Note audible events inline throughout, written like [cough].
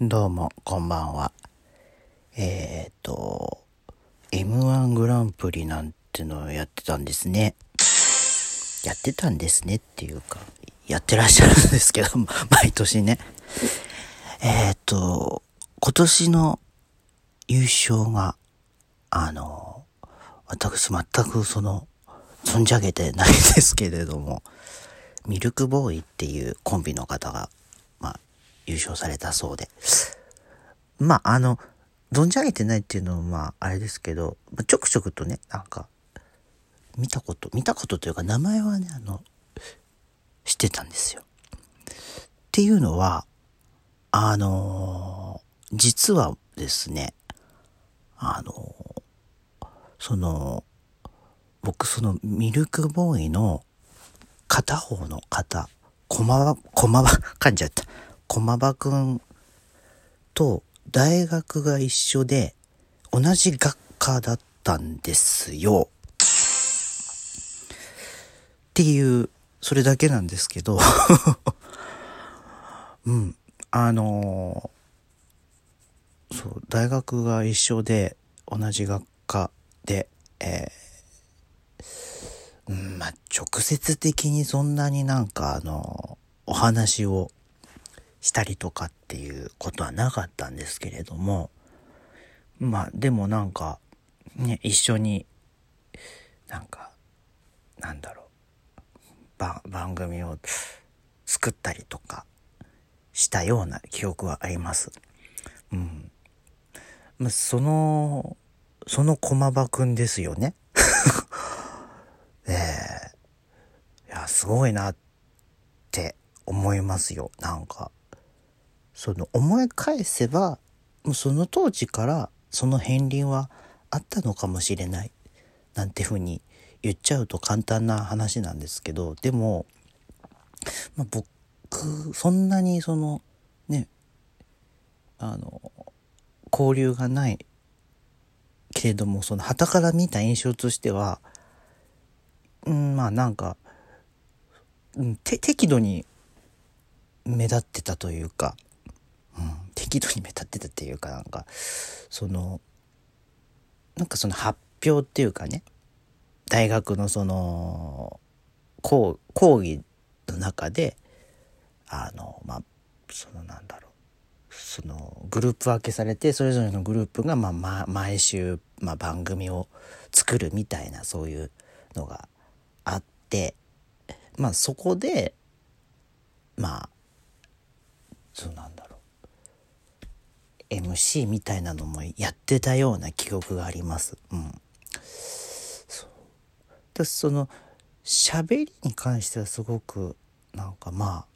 どうも、こんばんは。えー、っと、M1 グランプリなんてのをやってたんですね。やってたんですねっていうか、やってらっしゃるんですけど、[laughs] 毎年ね。えー、っと、今年の優勝が、あの、私全くその、存じ上げてないですけれども、ミルクボーイっていうコンビの方が優勝されたそうで。まあ、あの、存じ上げてないっていうのは、まあ、あれですけど、ちょくちょくとね、なんか、見たこと、見たことというか、名前はね、あの、知ってたんですよ。っていうのは、あのー、実はですね、あのー、その、僕そのミルクボーイの片方の方、こまば、こまば、噛んじゃった。駒場くんと大学が一緒で同じ学科だったんですよ。っていう、それだけなんですけど [laughs] うん、あのー、そう、大学が一緒で同じ学科で、えー、うん、まあ、直接的にそんなになんかあのお話をしたりとかっていうことはなかったんですけれども、まあでもなんか、ね、一緒に、なんか、なんだろう、番組を作ったりとかしたような記憶はあります。うん。まあ、その、その駒場くんですよね。[laughs] ええー、いや、すごいなって思いますよ。なんか。その思い返せばもうその当時からその片鱗はあったのかもしれない。なんてふうに言っちゃうと簡単な話なんですけどでも、まあ、僕そんなにそのねあの交流がないけれどもその旗から見た印象としてはうんまあなんか、うん、適度に目立ってたというか、適度に目立ってたっていうかなんかそのなんかその発表っていうかね大学のその講講義の中であのまあそのなんだろうそのグループ分けされてそれぞれのグループがまあ、まあ、毎週、まあ、番組を作るみたいなそういうのがあってまあそこでまあそうなんだろう MC みたいなのもやってたような記憶があります。うん。そう。その喋りに関してはすごくなんかまあ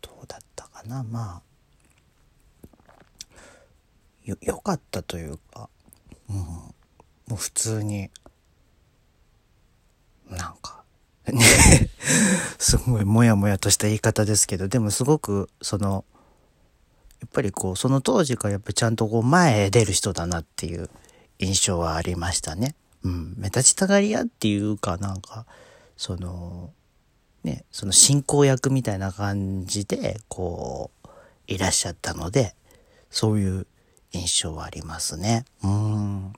どうだったかな？まあよよかったというか、うん、もう普通になんかね [laughs] すごいモヤモヤとした言い方ですけどでもすごくそのやっぱりこう、その当時からやっぱちゃんとこう前へ出る人だなっていう印象はありましたね。うん。目立ちたがり屋っていうかなんか、その、ね、その進行役みたいな感じで、こう、いらっしゃったので、そういう印象はありますね。うん。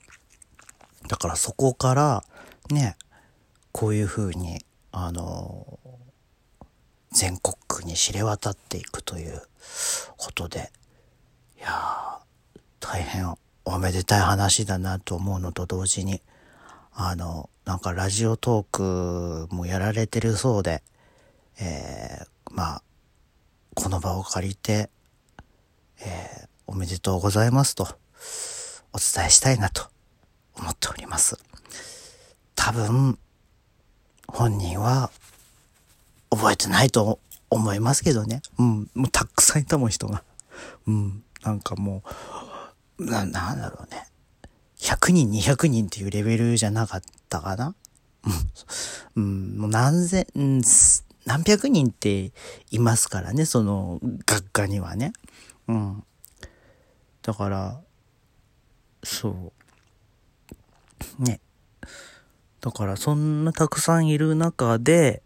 だからそこから、ね、こういうふうに、あの、全国区に知れ渡っていくということで、いや大変おめでたい話だなと思うのと同時に、あの、なんかラジオトークもやられてるそうで、えー、まあ、この場を借りて、えー、おめでとうございますと、お伝えしたいなと思っております。多分、本人は覚えてないと思いますけどね。うん。もうたくさんいたもん、人が。うん。なんかもう、な、なんだろうね。100人、200人っていうレベルじゃなかったかな。うん。もう何千、何百人っていますからね、その学科にはね。うん。だから、そう。ね。だからそんなたくさんいる中で、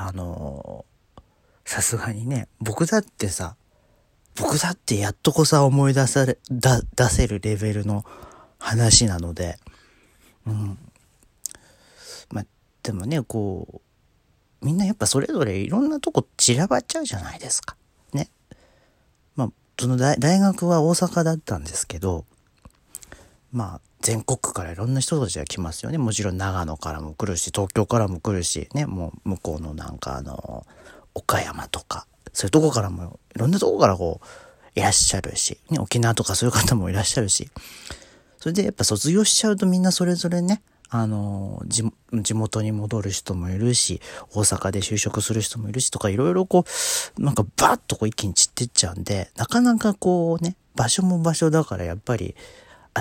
あのさすがにね、僕だってさ、僕だってやっとこさ思い出され、だ、出せるレベルの話なので、うん。まあ、でもね、こう、みんなやっぱそれぞれいろんなとこ散らばっちゃうじゃないですか。ね。まあ、その大大学は大阪だったんですけど、まあ、全国からいろんな人たちが来ますよね。もちろん長野からも来るし、東京からも来るし、ね、もう向こうのなんかあの、岡山とか、そういうとこからも、いろんなとこからこう、いらっしゃるし、ね、沖縄とかそういう方もいらっしゃるし、それでやっぱ卒業しちゃうとみんなそれぞれね、あの、地元に戻る人もいるし、大阪で就職する人もいるしとか、いろいろこう、なんかバッとこう一気に散ってっちゃうんで、なかなかこうね、場所も場所だからやっぱり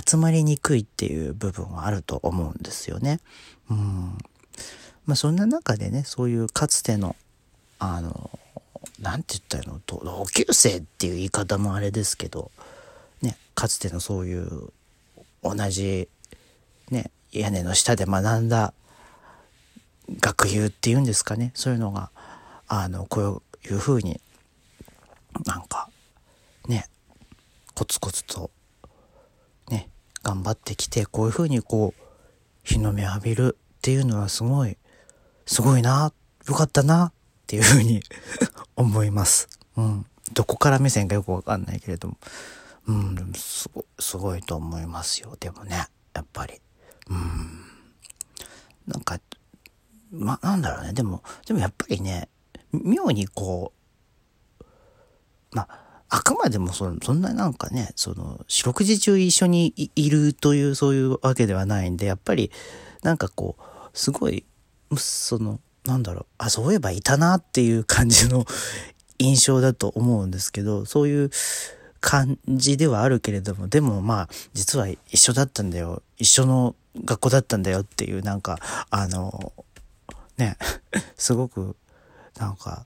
集まりにくいっていう部分はあると思うんですよね。うん。まあそんな中でね、そういうかつての、あの、なんて言ったらの、同級生っていう言い方もあれですけど、ね、かつてのそういう同じ、ね、屋根の下で学んだ学友っていうんですかね？そういうのがあのこういうふうになんかねコツコツと頑張ってきてこういうふうにこう日の目浴びるっていうのはすごいすごいなよかったなっていうふうに [laughs] 思います。うん。どこから目線かよくわかんないけれども。うん、すごすごいと思いますよ。でもね、やっぱり。うん。なんか、ま、なんだろうね。でも、でもやっぱりね、妙にこう、まあ、あくまでもそそんななんかね、その、四六時中一緒にいるという、そういうわけではないんで、やっぱり、なんかこう、すごい、その、なんだろう、あ、そういえばいたなっていう感じの [laughs] 印象だと思うんですけど、そういう感じではあるけれども、でもまあ、実は一緒だったんだよ。一緒の学校だったんだよっていう、なんか、あの、ね、[laughs] すごく、なんか、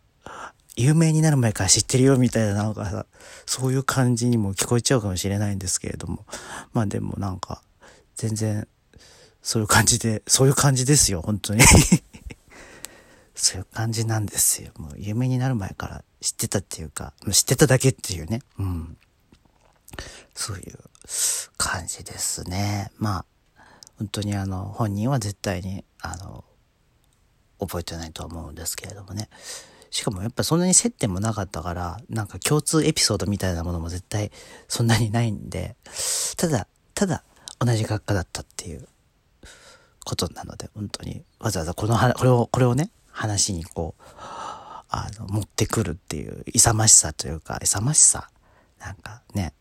有名になる前から知ってるよみたいな、なんかさ、そういう感じにも聞こえちゃうかもしれないんですけれども。まあでもなんか、全然、そういう感じで、そういう感じですよ、本当に [laughs] そういう感じなんですよ。もう有名になる前から知ってたっていうか、知ってただけっていうね。うん。そういう感じですね。まあ、本当にあの、本人は絶対に、あの、覚えてないと思うんですけれどもね。しかもやっぱそんなに接点もなかったから、なんか共通エピソードみたいなものも絶対そんなにないんで、ただ、ただ同じ学科だったっていうことなので、本当にわざわざこの、これを、これをね、話にこう、あの、持ってくるっていう勇ましさというか、勇ましさなんかね、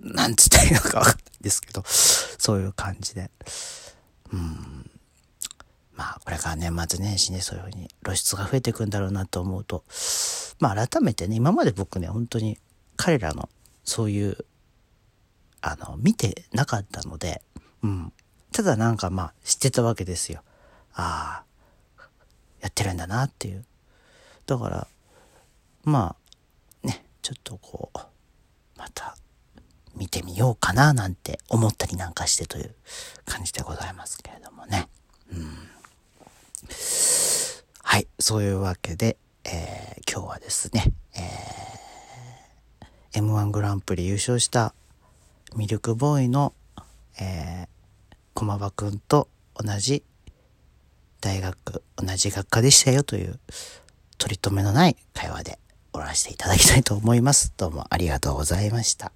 なんつったらいいのかわかんないですけど、そういう感じで。うん。まあ、これから年末年始ね、そういうふうに露出が増えていくんだろうなと思うと、まあ改めてね、今まで僕ね、本当に彼らのそういう、あの、見てなかったので、うん。ただなんかまあ知ってたわけですよ。ああ、やってるんだなっていう。だから、まあ、ね、ちょっとこう、また見てみようかななんて思ったりなんかしてという感じでございますけれどもね。うん。はい、そういうわけで、えー、今日はですね、えー、M1 グランプリ優勝したミルクボーイの、えー、駒場くんと同じ大学、同じ学科でしたよという取り留めのない会話で終わらせていただきたいと思います。どうもありがとうございました。